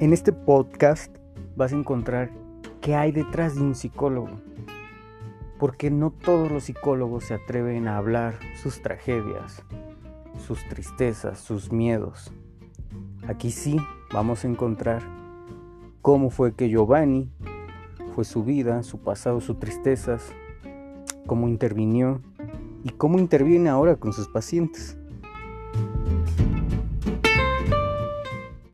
En este podcast vas a encontrar qué hay detrás de un psicólogo. Porque no todos los psicólogos se atreven a hablar sus tragedias, sus tristezas, sus miedos. Aquí sí vamos a encontrar cómo fue que Giovanni fue su vida, su pasado, sus tristezas, cómo intervinió y cómo interviene ahora con sus pacientes.